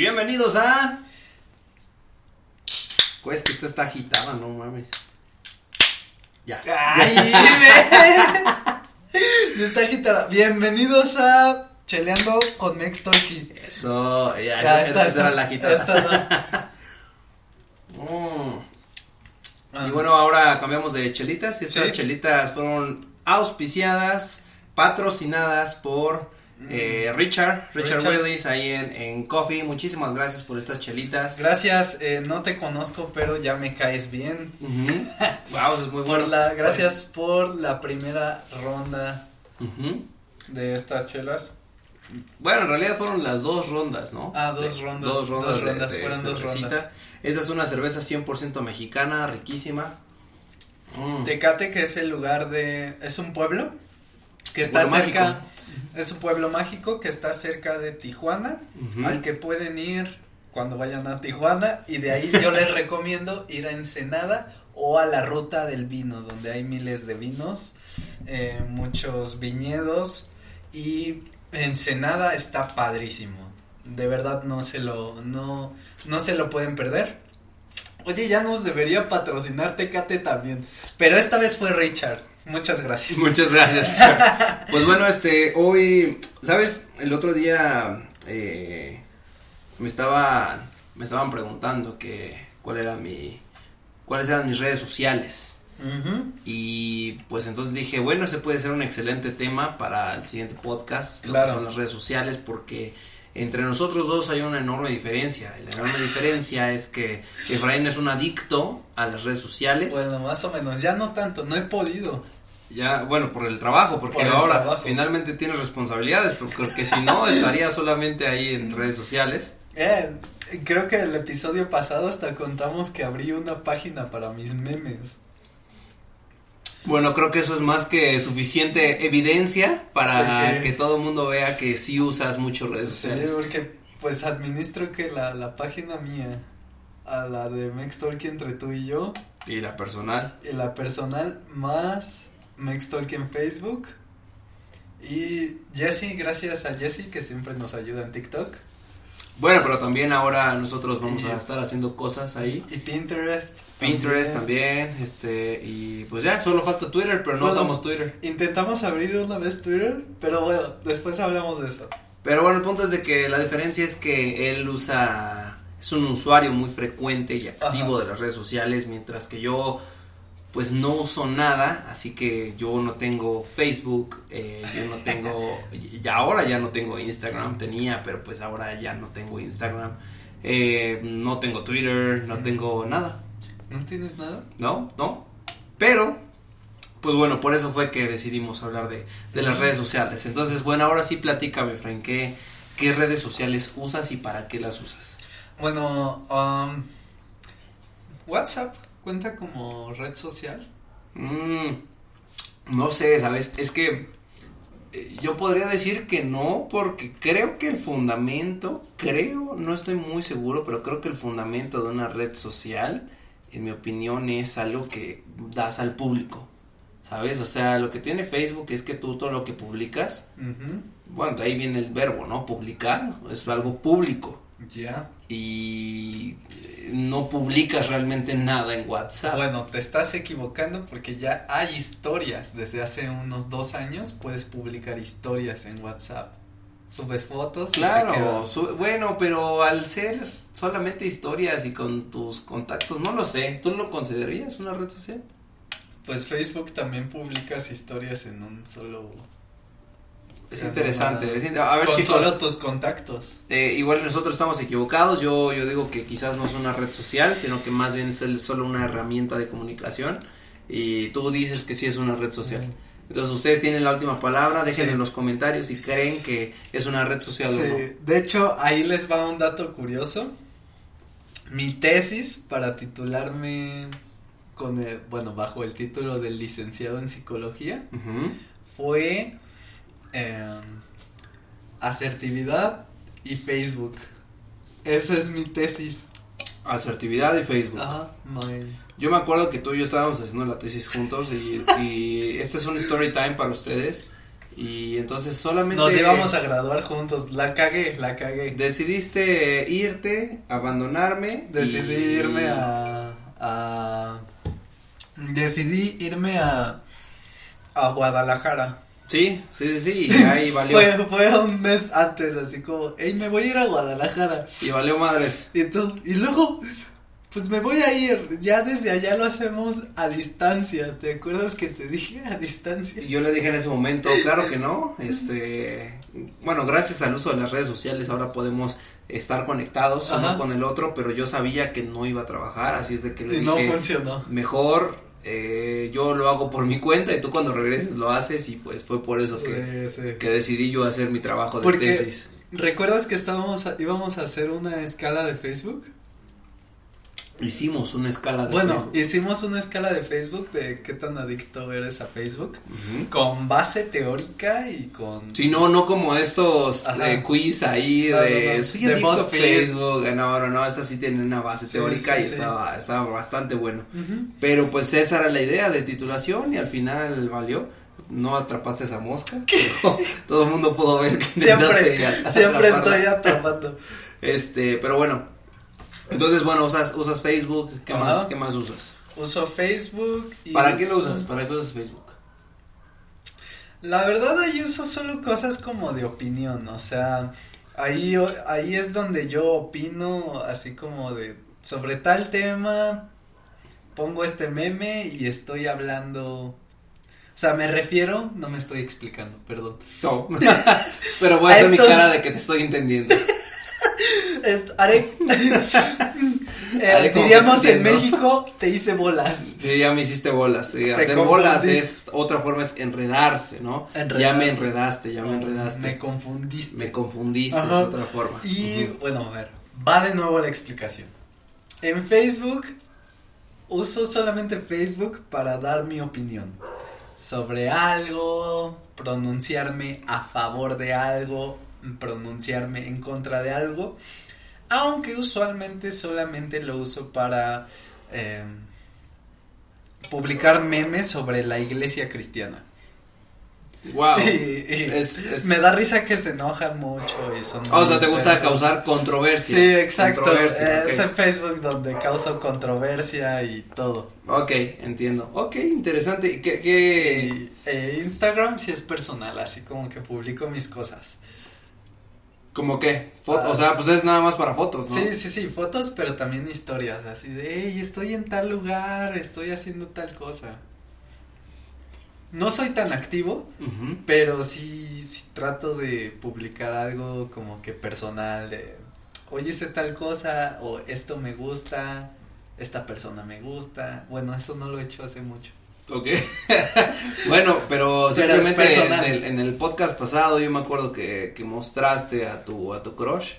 bienvenidos a. Pues que esta está agitada, no mames. Ya. Ay, ve. está agitada. Bienvenidos a Cheleando con Mex Talkie. Eso, ya, Ya, esa, esta- esa era la agitada. esta Mm. no. Y bueno, ahora cambiamos de chelitas. Y estas Sí. chelitas fueron auspiciadas, patrocinadas por eh, Richard, Richard. Richard. Willis ahí en, en Coffee. Muchísimas gracias por estas chelitas. Gracias, eh, no te conozco, pero ya me caes bien. wow, eso es muy Por bueno. la, gracias por la primera ronda de estas chelas. Bueno, en realidad fueron las dos rondas, ¿no? Ah, dos De- rondas, Dos rondas. dos rondas, de fueron dos rondas. Esta es una cerveza 100% mexicana, riquísima. Mm. Tecate, que es el lugar de. Es un pueblo que está cerca. mágico. Es un pueblo mágico que está cerca de Tijuana. Al que pueden ir cuando vayan a Tijuana y de ahí yo les recomiendo ir a Ensenada o a la ruta del vino donde hay miles de vinos, eh, muchos viñedos y Ensenada está padrísimo. De verdad no se lo no no se lo pueden perder. Oye, ya nos debería patrocinar Tecate también, pero esta vez fue Richard. Muchas gracias. Muchas gracias. Pues bueno, este, hoy, ¿sabes? El otro día eh, me estaba, me estaban preguntando que cuál era mi, cuáles eran mis redes sociales. Y pues entonces dije, bueno, ese puede ser un excelente tema para el siguiente podcast, lo que Claro. son las redes sociales, porque entre nosotros dos hay una enorme diferencia. La enorme diferencia es que Efraín es un adicto a las redes sociales. Bueno, más o menos, ya no tanto, no he podido. Ya, bueno, por el trabajo, porque Por el ahora trabajo. finalmente tienes responsabilidades, porque si no estaría solamente ahí en redes sociales. Eh, creo que el episodio pasado hasta contamos que abrí una página para mis memes. Bueno, creo que eso es más que suficiente evidencia para que todo el mundo vea que sí usas mucho redes Sí, sociales. porque pues administro que la, la página mía, a la de Mextalk entre tú y yo, Y la personal. y la personal más Mextalk en Facebook. Y Jesse, gracias a Jesse que siempre nos ayuda en TikTok. Bueno, pero también ahora nosotros vamos a estar haciendo cosas ahí. Y Pinterest. Pinterest también, este, y pues ya, solo falta Twitter, pero no Bueno, usamos Twitter. Intentamos abrir una vez Twitter, pero bueno, después hablamos de eso. Pero bueno, el punto es de que la diferencia es que él usa, es un usuario muy frecuente y activo Ajá. de las redes sociales, mientras que yo pues no uso nada, así que yo no tengo Facebook, eh, yo no tengo, ya ahora ya no tengo Instagram, tenía, pero pues ahora ya no tengo Instagram, eh, no tengo Twitter, no tengo nada. ¿No tienes nada? ¿no? ¿No? Pero, pues bueno, por eso fue que decidimos hablar de, de las redes sociales. Entonces, bueno, ahora sí platícame, Frank, ¿qué, qué redes sociales usas y para qué las usas? Bueno, um, WhatsApp cuenta como red social. Mm, no sé, ¿sabes? Es que eh, yo podría decir que no, porque creo que el fundamento, creo, no estoy muy seguro, pero creo que el fundamento de una red social, en mi opinión, es algo que das al público. ¿Sabes? O sea, lo que tiene Facebook es que tú todo lo que publicas, bueno, de ahí viene el verbo, ¿no? Publicar, es algo público. Ya. Y eh, no publicas realmente nada en WhatsApp. Bueno, te estás equivocando porque ya hay historias. Desde hace unos dos años puedes publicar historias en WhatsApp. Subes fotos. y se Claro, bueno, pero al ser solamente historias y con tus contactos, no lo sé, ¿tú lo considerarías una red social? Pues Facebook también publicas historias en un solo. Es interesante. es in- a ver, con chicos, solo tus contactos. eh, igual nosotros estamos equivocados. Yo, yo digo que quizás no es una red social, sino que más bien es el- solo una herramienta de comunicación. Y tú dices que sí es una red social. Entonces ustedes tienen la última palabra, dejen Sí. en los comentarios si creen que es una red social o no. Sí, de hecho, ahí les va un dato curioso. Mi tesis para titularme con el, bueno, bajo el título de licenciado en psicología fue em, asertividad y Facebook. Esa es mi tesis. Asertividad y Facebook. Ajá, my- Yo me acuerdo que tú y yo estábamos haciendo la tesis juntos y, y este es un story time para ustedes. Y entonces solamente. Nos íbamos a graduar juntos. La cagué, la cagué. Decidiste irte, abandonarme. Decidí y- irme a, a. Decidí irme a. A Guadalajara. Sí, sí, sí, sí. Y ahí valió. Fue, fue un mes antes, así como, hey, me voy a ir a Guadalajara. Y valió madres. Y tú, y luego, pues me voy a ir. Ya desde allá lo hacemos a distancia. ¿Te acuerdas que te dije a distancia? Y yo le dije en ese momento, claro que no. Este. Bueno, gracias al uso de las redes sociales ahora podemos estar conectados Ajá. uno con el otro, pero yo sabía que no iba a trabajar, así es de que le Y no dije. funcionó. mejor eh, yo lo hago por mi cuenta y tú cuando regreses lo haces y pues fue por eso que, Sí, sí. que decidí yo hacer mi trabajo de Porque- tesis. ¿Recuerdas que estábamos, a- íbamos a hacer una escala de Facebook? Hicimos una escala de Bueno, Facebook. hicimos una escala de Facebook de qué tan adicto eres a Facebook. Con base teórica y con... Sí, no, no como estos eh, quiz ahí No, de no, no. soy adicto a. Facebook. No, no, no, esta sí tiene una base Sí, teórica sí, y sí. estaba, estaba bastante bueno. Pero pues esa era la idea de titulación y al final valió. No atrapaste esa mosca. todo el mundo pudo ver que Siempre, siempre atraparla. estoy atrapando. Este, pero bueno. Entonces, bueno, usas, usas Facebook, ¿qué Ajá. más, qué más usas? Uso Facebook y... ¿Para qué lo usas? ¿Para qué usas Facebook? La verdad ahí uso solo cosas como de opinión, o sea, ahí, ahí es donde yo opino así como de sobre tal tema, pongo este meme y estoy hablando, o sea, me refiero, no me estoy explicando, perdón. No. pero voy a hacer mi cara de que te estoy entendiendo. Est- haré, Eh, diríamos en. México, te hice bolas. Sí, ya me hiciste bolas. sí, hacer confundí. bolas es otra forma es enredarse, ¿no? Ya me Enredarse. enredaste, ya me enredaste. Me confundiste. Me confundiste, Ajá. es otra forma. Y bueno, a ver, va de nuevo la explicación. En Facebook uso solamente Facebook para dar mi opinión sobre algo, pronunciarme a favor de algo, pronunciarme en contra de algo, aunque usualmente solamente lo uso para eh, publicar memes sobre la iglesia cristiana. Wow. Y- y Es- es- Me da risa que se enojan mucho y son... O sea, te gusta causar controversia. Sí, exacto. Controversia, Es en Facebook donde causo controversia y todo. Ok, entiendo. Ok, interesante. ¿Y ¿Qué, qué... Y, eh, Instagram sí es personal, así como que publico mis cosas. ¿Cómo qué? Fo- Ah, o sea, pues es nada más para fotos, ¿no? Sí, sí, sí, fotos, pero también historias, así de, hey, estoy en tal lugar, estoy haciendo tal cosa. No soy tan activo, pero sí, sí trato de publicar algo como que personal, de, oye, hice tal cosa, o esto me gusta, esta persona me gusta. Bueno, eso no lo he hecho hace mucho. Ok. bueno, pero simplemente en el, en el podcast pasado yo me acuerdo que, que mostraste a tu, a tu crush.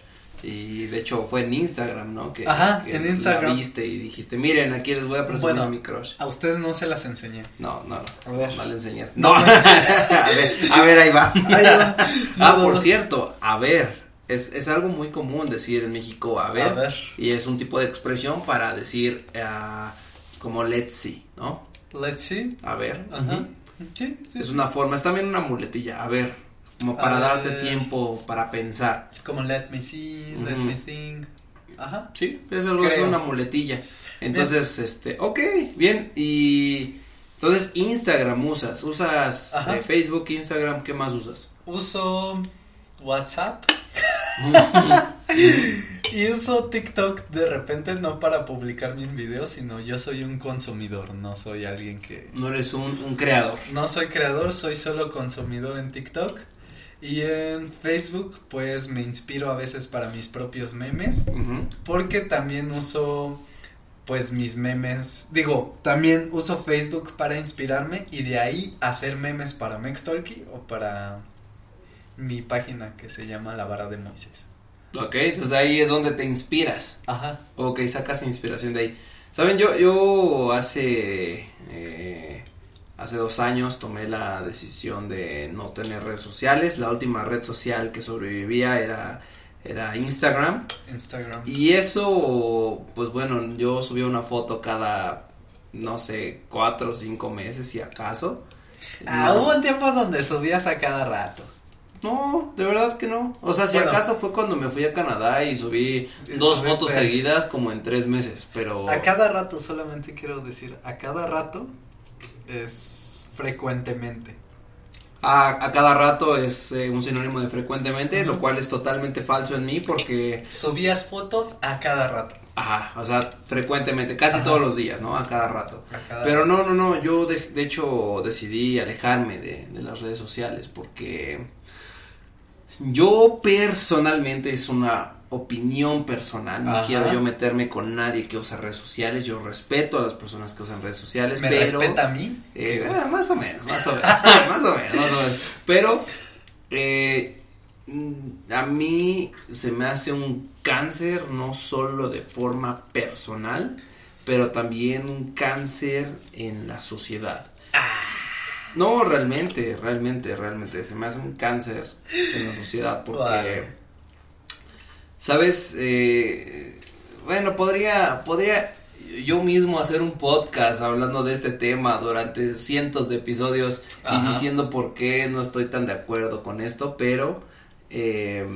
Y de hecho fue en Instagram, ¿no? Que, Ajá, que en la Instagram. viste y dijiste, miren, aquí les voy a Bueno. a mi crush. A ustedes no se las enseñé. No, no, no. A ver. No le enseñaste. No. No. a, ver, a ver, ahí va. Ahí va. ah, No, por cierto, a ver. Es, es algo muy común decir en México a ver. A ver. Y es un tipo de expresión para decir ah, como let's see, ¿no? Let's see. A ver. Ajá. Sí, sí, Es una forma, es también una muletilla, a ver, como para A darte ver. tiempo para pensar. Como let me see, let me think. Ajá. Sí, es algo, es Creo. una muletilla. Entonces, este, ok, bien, y entonces Instagram usas, usas eh, Facebook, Instagram, ¿qué más usas? Uso WhatsApp y uso TikTok de repente no para publicar mis videos, sino yo soy un consumidor, no soy alguien que... no eres un, un creador. No soy creador, soy solo consumidor en TikTok. Y en Facebook pues me inspiro a veces para mis propios memes. Porque también uso pues mis memes, digo, también uso Facebook para inspirarme y de ahí hacer memes para Mextalky o para mi página que se llama La Vara de Moisés. Ok, entonces ahí es donde te inspiras. Ajá. Ok, sacas inspiración de ahí. Saben, yo, yo hace, eh, hace dos años tomé la decisión de no tener redes sociales. La última red social que sobrevivía era, era Instagram. Instagram. Y eso, pues bueno, yo subía una foto cada, no sé, cuatro o cinco meses si acaso. Ah, No. hubo un tiempo donde subías a cada rato. No, de verdad que no. O sea, si Bueno. acaso fue cuando me fui a Canadá y subí dos fotos seguidas como en tres meses, pero... A cada rato, solamente quiero decir, a cada rato es frecuentemente. A, a cada rato es eh, un sinónimo de frecuentemente, lo cual es totalmente falso en mí porque, Subías fotos a cada rato. ajá, o sea, frecuentemente, casi Ajá. todos los días, ¿no? A cada rato. A cada Pero no, no, no, yo de, de hecho decidí alejarme de, de las redes sociales porque yo personalmente es una opinión personal, no Ajá. quiero yo meterme con nadie que usa redes sociales, yo respeto a las personas que usan redes sociales, ¿Me pero... respeta a mí? Eh, ah, más o menos, más o menos, más o menos, más o menos. Pero eh, a mí se me hace un cáncer no solo de forma personal, pero también un cáncer en la sociedad. No, realmente, realmente, realmente, se me hace un cáncer en la sociedad porque, Vale. ¿sabes? Eh, bueno, podría, podría yo mismo hacer un podcast hablando de este tema durante cientos de episodios y diciendo por qué no estoy tan de acuerdo con esto, pero eh,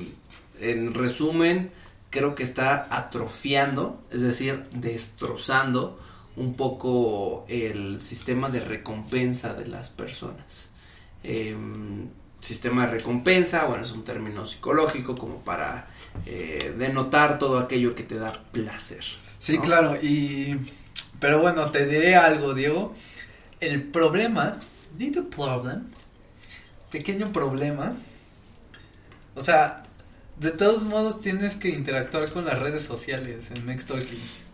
en resumen, creo que está atrofiando, es decir, destrozando un poco el sistema de recompensa de las personas. Em, sistema de recompensa, bueno, es un término psicológico como para eh, denotar todo aquello que te da placer. Sí, ¿no? claro, y... Pero bueno, te diré algo, Diego. El problema, little problem, pequeño problema, o sea, de todos modos tienes que interactuar con las redes sociales en Mextalking.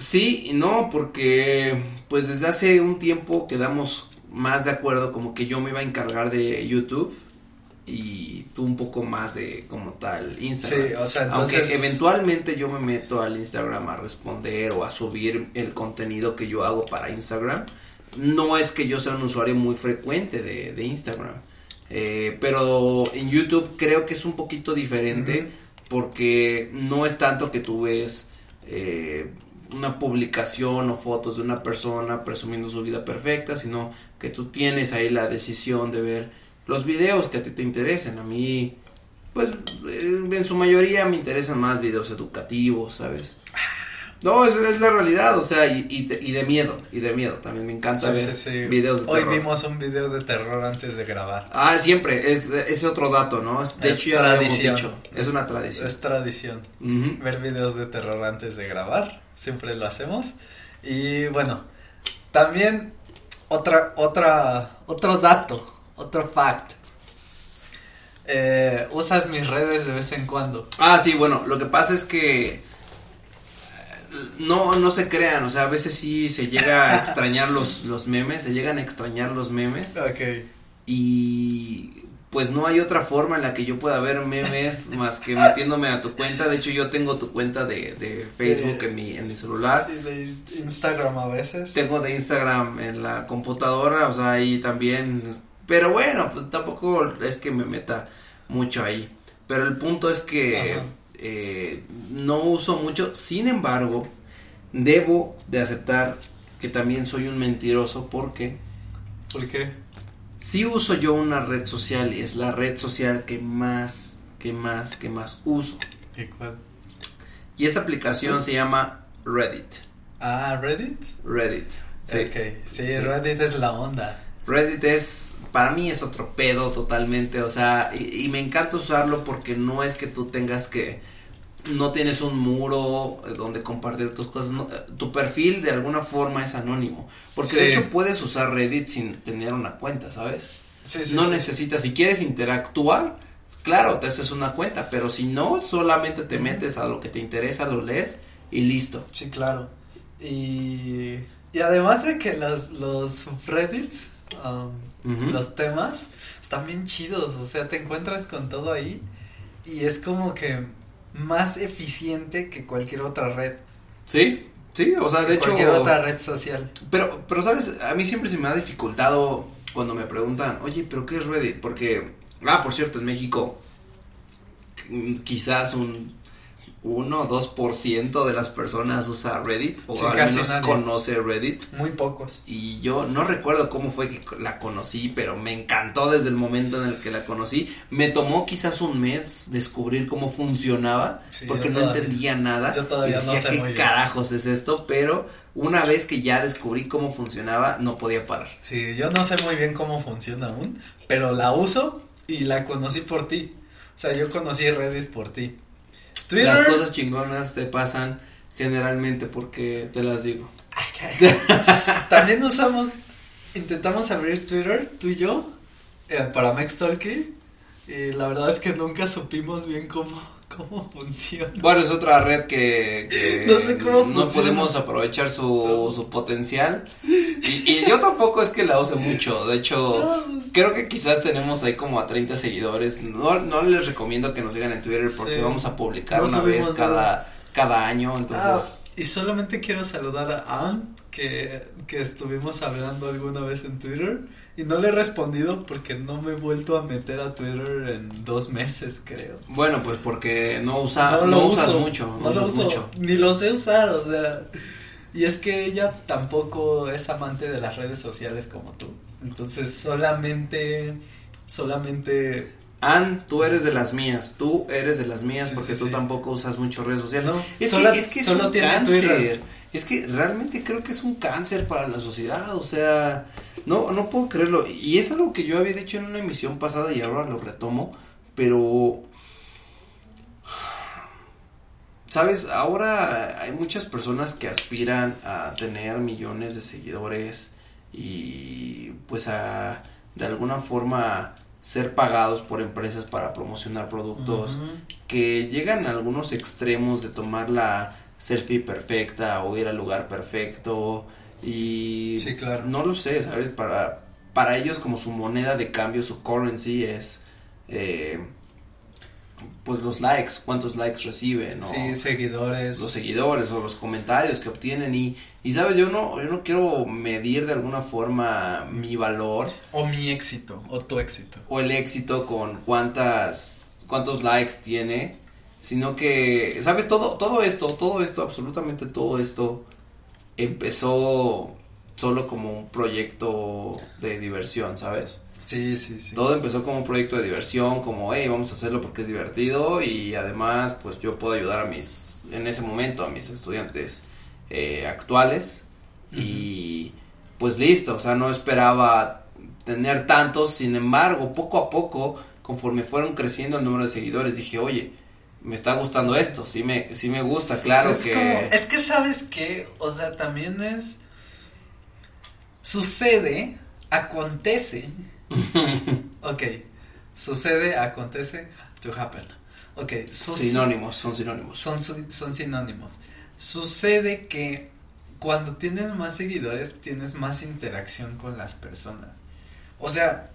Sí y no, porque pues desde hace un tiempo quedamos más de acuerdo como que yo me iba a encargar de YouTube y tú un poco más de como tal Instagram. Sí, o sea, entonces... Aunque eventualmente yo me meto al Instagram a responder o a subir el contenido que yo hago para Instagram. No es que yo sea un usuario muy frecuente de, de Instagram. Eh, pero en YouTube creo que es un poquito diferente porque no es tanto que tú ves eh, una publicación o fotos de una persona presumiendo su vida perfecta, sino que tú tienes ahí la decisión de ver los videos que a ti te interesen. A mí, pues, eh, en su mayoría me interesan más videos educativos, ¿sabes? No, esa es la realidad, o sea, y, y, de, y de miedo, y de miedo. También me encanta Sí, ver sí, sí. videos de Hoy terror. vimos un video de terror antes de grabar. Ah, siempre, es, es otro dato, ¿no? Es- De Es hecho, ya lo habíamos tradición. dicho. Es una tradición. Es tradición. Ver videos de terror antes de grabar, siempre lo hacemos. Y bueno, también otra, otra, otro dato, otro fact. Eh, usas mis redes de vez en cuando. Ah, sí, bueno, lo que pasa es que eh, no, no se crean, o sea, a veces sí se llega a extrañar los, los memes, se llegan a extrañar los memes Ok. y pues no hay otra forma en la que yo pueda ver memes más que metiéndome a tu cuenta, de hecho yo tengo tu cuenta de, de Facebook De- en mi, en mi celular, Y de Instagram a veces. tengo de Instagram en la computadora, o sea, ahí también, pero bueno, pues tampoco es que me meta mucho ahí, pero el punto es que eh, no uso mucho, sin embargo, debo de aceptar que también soy un mentiroso. Porque ¿Por qué? Si uso yo una red social y es la red social que más, que más, que más uso. ¿Y cuál? Y esa aplicación se llama Reddit. Ah, Reddit. Reddit. Sí. Ok, sí, Sí. Reddit es la onda. Reddit es, para mí es otro pedo totalmente, o sea, y, y me encanta usarlo porque no es que tú tengas que, no tienes un muro eh, donde compartir tus cosas, no, eh, tu perfil de alguna forma es anónimo, porque de hecho puedes usar Reddit sin tener una cuenta, ¿sabes? Sí, sí, no necesitas, si quieres interactuar, claro, te haces una cuenta, pero si no, solamente te metes a lo que te interesa, lo lees y listo. Sí, claro. Y, y además de que los, los subreddits, um, los temas, están bien chidos. O sea, te encuentras con todo ahí y es como que más eficiente que cualquier otra red. Sí, sí, o sea, de hecho, cualquier otra red social. pero, pero sabes, a mí siempre se me ha dificultado cuando me preguntan, oye, pero ¿qué es Reddit? Porque, ah, por cierto, en México, mm, quizás un 1 o 2% de las personas usa Reddit o Sí, al menos nadie. conoce Reddit. Muy pocos. Y yo no recuerdo cómo fue que la conocí, pero me encantó desde el momento en el que la conocí. Me tomó quizás un mes descubrir cómo funcionaba, Sí, porque no todavía- entendía nada. yo todavía y no decía, sé ¿qué muy bien". carajos es esto? Pero una vez que ya descubrí cómo funcionaba, no podía parar. Sí, yo no sé muy bien cómo funciona aún, pero la uso y la conocí por ti. O sea, yo conocí Reddit por ti. Twitter. Las cosas chingonas te pasan generalmente porque te las digo. También usamos, intentamos abrir Twitter, tú y yo, eh, para Talkie Y la verdad es que nunca supimos bien cómo, cómo funciona. Bueno, es otra red que, que No sé cómo no funciona. podemos aprovechar su, su potencial. Y, y yo tampoco es que la use mucho. De hecho, No, pues, creo que quizás tenemos ahí como a 30 seguidores. No, no les recomiendo que nos sigan en Twitter porque Sí. vamos a publicar una vez cada, cada año. ah, Entonces, y solamente quiero saludar a Ann, que, que estuvimos hablando alguna vez en Twitter. Y no le he respondido porque no me he vuelto a meter a Twitter en dos meses, creo. bueno, pues porque no, usa, no no, lo usas mucho. No, no lo usas uso, mucho. ni lo sé usar, o sea, y es que ella tampoco es amante de las redes sociales como tú, entonces solamente, solamente, Ann, tú eres de las mías, tú eres de las mías Sí, porque sí, tú sí. tampoco usas mucho redes sociales. no, Es sola- que, es que es solo un cáncer. Twitter. Es que realmente creo que es un cáncer para la sociedad. O sea, no, no puedo creerlo. Y es algo que yo había dicho en una emisión pasada y ahora lo retomo. Pero. Sabes, ahora hay muchas personas que aspiran a tener millones de seguidores y pues a de alguna forma ser pagados por empresas para promocionar productos que llegan a algunos extremos de tomar la selfie perfecta o ir al lugar perfecto. Y Sí, claro. no lo sé, ¿sabes? Para, para ellos como su moneda de cambio, su currency es eh, pues los likes, cuántos likes reciben, ¿no? sí, seguidores, los seguidores o los comentarios que obtienen. Y, y sabes, yo no, yo no quiero medir de alguna forma mi valor. O mi éxito, o tu éxito, o el éxito con cuántas cuántos likes tiene, sino que sabes todo todo esto, todo esto, absolutamente todo esto empezó solo como un proyecto de diversión, ¿sabes? sí, sí, sí, Todo empezó como un proyecto de diversión, como, hey, vamos a hacerlo porque es divertido y además, pues yo puedo ayudar a mis, en ese momento, a mis estudiantes eh, actuales y pues listo, o sea, no esperaba tener tantos, sin embargo, poco a poco, conforme fueron creciendo el número de seguidores, dije, oye, me está gustando esto, sí me, sí me gusta, claro es que... como- es que sabes que, o sea, también es, sucede, acontece, ok, sucede, acontece, to happen, ok, sus- Sinónimos, son sinónimos. son, son sinónimos. Sucede que cuando tienes más seguidores, tienes más interacción con las personas. O sea,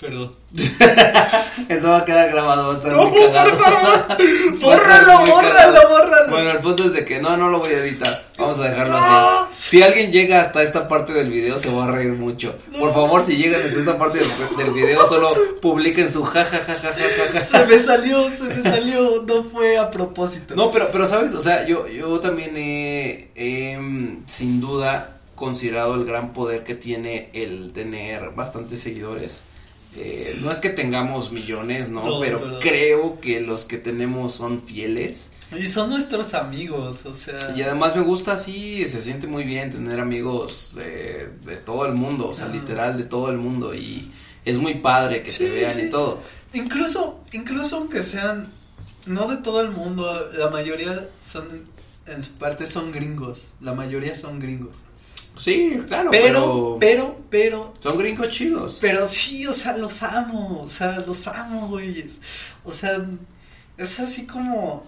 perdón. Eso va a quedar grabado, va a estar No, muy cagado. por favor. Bórralo, bórralo, bórralo. Bueno, el punto es de que no, no lo voy a editar. Vamos a dejarlo No. así. Si alguien llega hasta esta parte del video, se va a reír mucho. Por favor, si llegan hasta esta parte del, del video, solo publiquen su ja, ja, ja, ja, ja, ja, ja. Se me salió, se me salió, no fue a propósito. No, pero, pero sabes, o sea, yo, yo también he, he, mm, sin duda considerado el gran poder que tiene el tener bastantes seguidores. Eh, no es que tengamos millones, ¿no? No, pero, pero- creo que los que tenemos son fieles. Y son nuestros amigos, o sea. Y además me gusta así, se siente muy bien tener amigos de, de todo el mundo, o sea, Ah. literal de todo el mundo. Y es muy padre que Sí, te vean sí. y todo. Incluso, incluso aunque sean, no de todo el mundo, la mayoría son, en su parte son gringos, la mayoría son gringos. Sí, claro, Pero, pero, pero, son gringos chidos. pero sí, o sea, los amo, o sea, los amo, güeyes. O sea, es así como,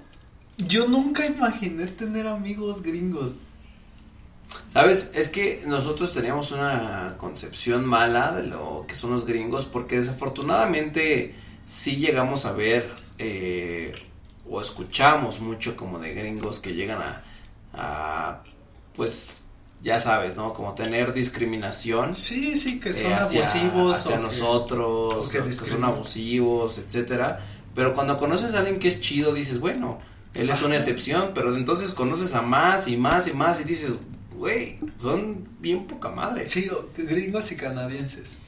yo nunca imaginé tener amigos gringos. Sabes, es que nosotros teníamos una concepción mala de lo que son los gringos porque desafortunadamente sí llegamos a ver eh, o escuchamos mucho como de gringos que llegan a, a, pues ya sabes, ¿no? Como tener discriminación. Sí, sí, que son eh, hacia, abusivos. hacia o que- nosotros, o que que son abusivos, etcétera. Pero cuando conoces a alguien que es chido, dices, bueno, él es una excepción, pero entonces conoces a más y más y más y dices, güey, son bien poca madre. Sí, gringos y canadienses.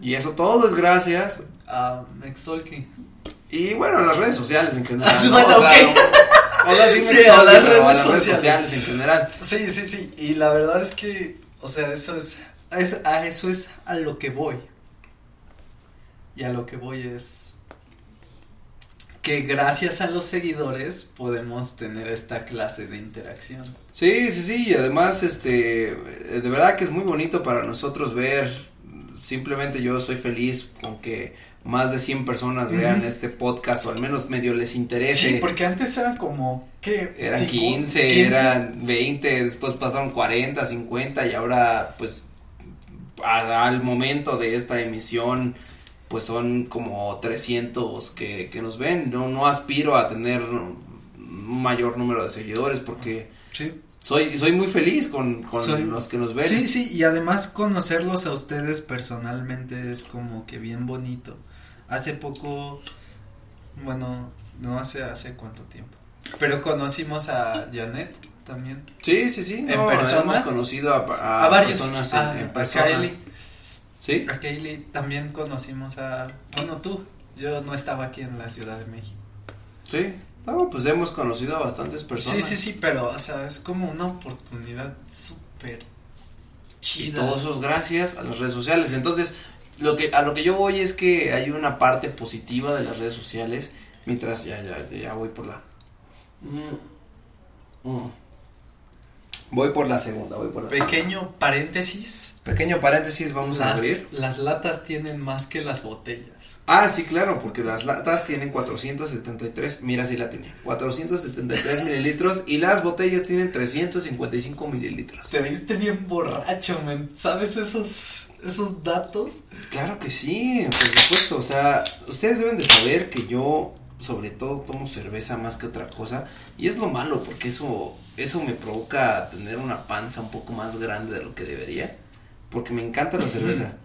Y eso todo es gracias a Mextalking. Y bueno, las redes sociales en general. ¿no? bueno, o sea, sí, sí a las redes, sociales. redes sociales en general. Sí, sí, sí. Y la verdad es que, o sea, eso es, es, a eso es a lo que voy. Y a lo que voy es que gracias a los seguidores podemos tener esta clase de interacción. Sí, sí, sí, y además, este, de verdad que es muy bonito para nosotros ver, simplemente yo soy feliz con que más de 100 personas vean este podcast o al menos medio les interese. Sí, porque antes eran como, ¿qué? Eran 15, eran 20, después pasaron 40, 50 y ahora pues al momento de esta emisión pues son como 300 que, que nos ven. No, no aspiro a tener un mayor número de seguidores porque sí. soy, soy muy feliz con, con los que nos ven. Sí, sí, y además conocerlos a ustedes personalmente es como que bien bonito. Hace poco, bueno, no hace hace cuánto tiempo, pero conocimos a Janet también. Sí, sí, sí. En persona. Hemos conocido a, a, a varios. personas a, en, en a persona. Kylie. Sí. A Kaylee también conocimos a, bueno, tú, yo no estaba aquí en la Ciudad de México. Sí. No, pues hemos conocido a bastantes personas. Sí, sí, sí, pero, o sea, es como una oportunidad súper Y chida. todo eso es gracias a las redes sociales. Entonces, lo que a lo que yo voy es que hay una parte positiva de las redes sociales. Mientras ya, ya, ya voy por la. Mm. Mm. Voy por la segunda, voy por la Pequeño paréntesis. Pequeño paréntesis, vamos a abrir. las latas tienen más que las botellas. Ah, sí, claro, porque las latas tienen 473, mira si la tiene, 473 mililitros y las botellas tienen 355 mililitros. Te viste bien borracho, men. ¿Sabes esos, esos datos? Claro que sí, por supuesto, o sea, ustedes deben de saber que yo sobre todo tomo cerveza más que otra cosa y es lo malo porque eso eso me provoca tener una panza un poco más grande de lo que debería porque me encanta la cerveza.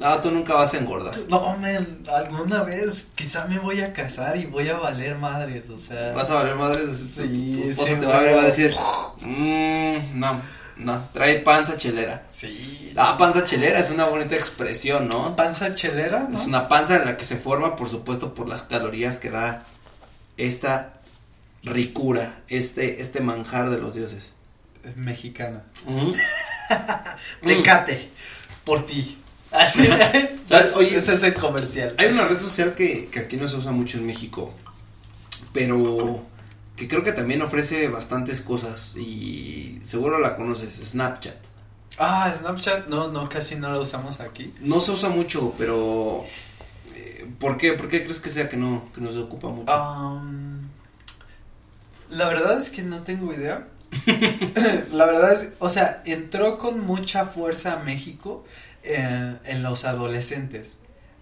Ah, tú nunca vas a engordar. No, men, alguna vez quizá me voy a casar y voy a valer madres, o sea. Vas a valer madres, Sí, tu, tu esposa sí, te va a ver y va a decir, mmm, no, no, trae panza chelera. Sí. Ah, panza chelera es una bonita expresión, ¿no? panza chelera, ¿no? Es una panza en la que se forma, por supuesto, por las calorías que da esta ricura, este, este manjar de los dioses. Mexicana. Mm. Tecate, por ti. Oye, ese es el comercial. Hay una red social que, que aquí no se usa mucho en México, pero que creo que también ofrece bastantes cosas y seguro la conoces, Snapchat. Ah, Snapchat, no, no, casi no lo usamos aquí. No se usa mucho, pero eh, ¿por qué? ¿Por qué crees que sea que no, que no se ocupa mucho? Um, la verdad es que no tengo idea. la verdad es, o sea, entró con mucha fuerza a México eh, en los adolescentes.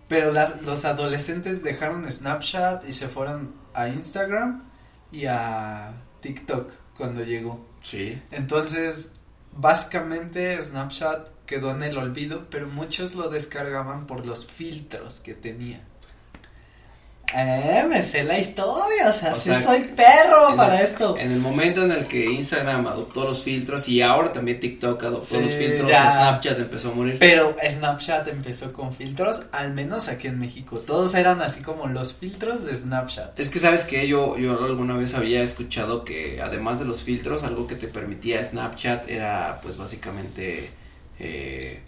Pero las, los adolescentes dejaron Snapchat y se fueron a Instagram y a TikTok cuando llegó. Sí. Entonces, básicamente Snapchat quedó en el olvido, pero muchos lo descargaban por los filtros que tenía. Eh, me sé la historia, o sea, O sí sea, soy perro para el- esto. En el momento en el que Instagram adoptó los filtros y ahora también TikTok adoptó Sí, los filtros, ya. Snapchat empezó a morir. Pero Snapchat empezó con filtros, al menos aquí en México. Todos eran así como los filtros de Snapchat. Es que sabes que yo, yo alguna vez había escuchado que además de los filtros, algo que te permitía Snapchat era pues básicamente eh,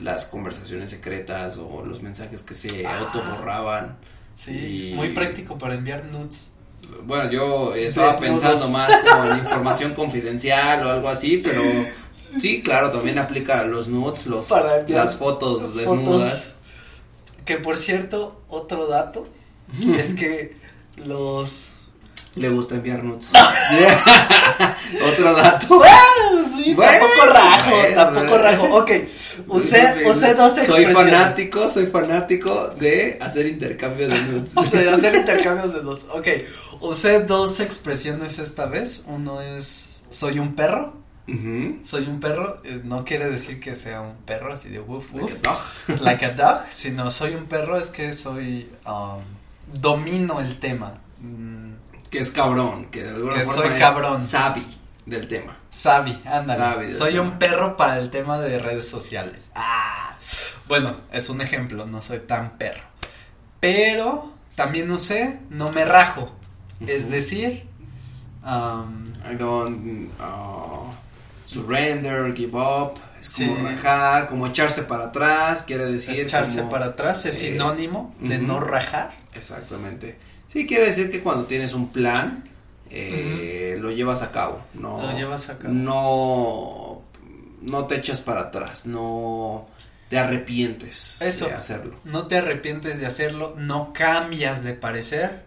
las conversaciones secretas o los mensajes que se Ah. autoborraban. Sí, Y- muy práctico para enviar nudes. Bueno, yo estaba pensando más como en información confidencial o algo así, pero sí, claro, también aplica los nudes, los, Para las fotos fotos. desnudas. Que por cierto, otro dato es que los Le gusta enviar nudes. Otro dato. Bueno, sí, Bueno, tampoco rajo, bueno, tampoco rajo. Ok, usé, usé dos Soy expresiones. fanático, soy fanático de hacer intercambio de nudes. O sea, hacer intercambios de dos. Ok, usé dos expresiones esta vez. Uno es soy un perro. Soy un perro. eh, no quiere decir que sea un perro así de woof woof. Like a dog. Like a dog. Sino soy un perro es que soy um, domino el tema. Mm, Que es cabrón, que de alguna Que forma soy es cabrón. sabi del tema. Sabi, ándale. Soy tema. un perro para el tema de redes sociales. Ah, bueno, es un ejemplo, no soy tan perro. Pero también no sé, no me rajo. Es decir, am, I don't uh, surrender, give up. Es como rajar, como echarse para atrás, quiere decir. echarse como- para atrás es eh, sinónimo de no rajar. Exactamente. Sí, quiere decir que cuando tienes un plan, eh, lo llevas a cabo. No, Lo llevas a cabo. No, no te echas para atrás, no te arrepientes Eso. de hacerlo. No te arrepientes de hacerlo, no cambias de parecer,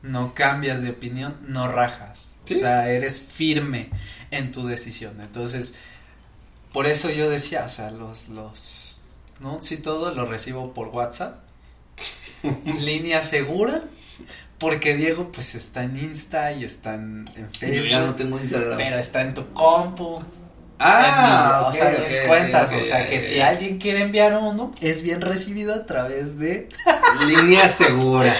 no cambias de opinión, no rajas. Sí. O sea, eres firme en tu decisión. Entonces, por eso yo decía, o sea, los, los, no, sí todo lo recibo por WhatsApp. Línea segura, porque Diego pues está en Insta y está en, en Yo Facebook. ya no tengo Instagram. Pero está en tu compu. Ah, mi- o sea, ok, mis ok, cuentas. ok, o sea, que si alguien quiere enviar uno, es bien recibido a través de Línea segura.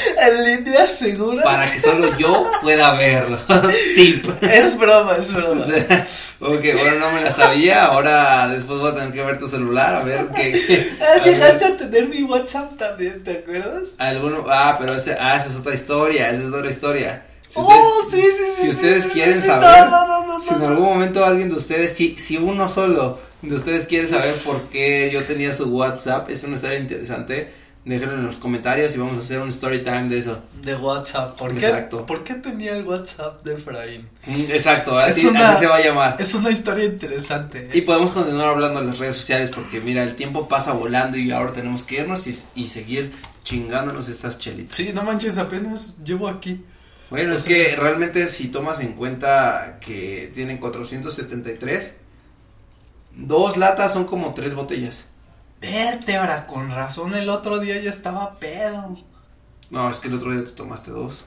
línea segura. Para que solo yo pueda verlo. Tip. Es broma, es broma. ok, bueno, no me la sabía. Ahora después voy a tener que ver tu celular a ver qué. Ah, a. Llegaste a tener mi WhatsApp también, ¿te acuerdas? Alguno, ah, pero ese, ah, esa es otra historia, esa es otra historia. Si oh, ustedes, sí, sí, sí. si sí, ustedes quieren saber, No, no, no, no. si en algún momento alguien de ustedes, si, si uno solo de ustedes quiere saber por qué yo tenía su WhatsApp, es una historia interesante, déjenlo en los comentarios y vamos a hacer un story time de eso. De WhatsApp. ¿Por qué, Exacto. ¿Por qué tenía el WhatsApp de Efraín? Mm, Exacto, así, Es una- así se va a llamar. Es una historia interesante. Y podemos continuar hablando en las redes sociales porque mira, el tiempo pasa volando y ahora tenemos que irnos y, y seguir chingándonos estas chelitas. Sí, no manches, apenas llevo aquí. Bueno, es que realmente si tomas en cuenta que tienen 473, dos latas son como tres botellas. Vértebra, con razón el otro día ya estaba pedo. No, es que el otro día te tomaste dos.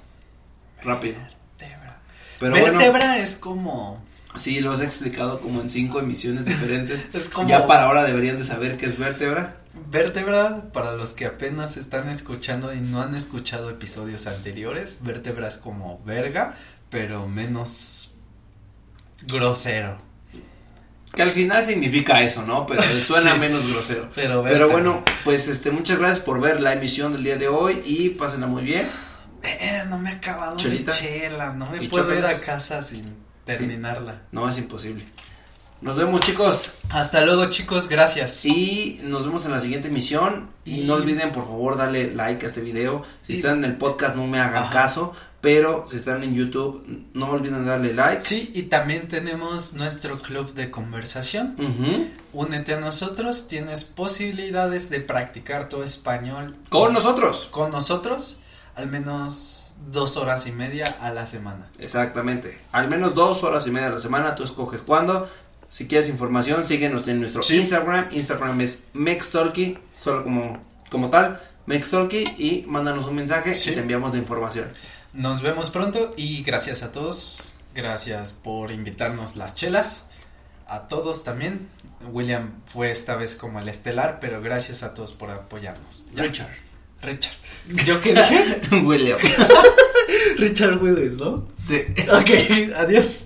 Rápido. Vértebra. Pero bueno, Vértebra es como. sí, lo has explicado como en cinco emisiones diferentes. Es como. Ya para ahora deberían de saber qué es vértebra. Vértebra, para los que apenas están escuchando y no han escuchado episodios anteriores, vértebra es como verga, pero menos grosero. Que al final significa eso, ¿no? Pero suena Sí. menos grosero. Pero, Pero bueno, pues este, muchas gracias por ver la emisión del día de hoy y pásenla muy bien. Eh, no me he acabado Chelita. mi chela, no me ¿Y puedo ir a casa sin terminarla. No es imposible. Nos vemos chicos Hasta luego chicos, gracias. y nos vemos en la siguiente emisión y, Y- no olviden por favor darle like a este video. Si Y- están en el podcast no me hagan Ajá. caso, pero si están en YouTube no olviden darle like. Sí, y también tenemos nuestro club de conversación. Únete a nosotros, tienes posibilidades de practicar tu español Con nosotros. con nosotros al menos dos horas y media a la semana. Exactamente. Al menos dos horas y media a la semana, tú escoges cuándo. Si quieres información, síguenos en nuestro Sí. Instagram. Instagram es Mextalky, solo como, como tal, Mextalky, y mándanos un mensaje Sí. y te enviamos la información. Nos vemos pronto y gracias a todos. Gracias por invitarnos las chelas. A todos también. William fue esta vez como el estelar, pero gracias a todos por apoyarnos. Ya. Richard. Richard. ¿Yo qué dije? William. Richard Willis, ¿no? Sí. Ok, adiós.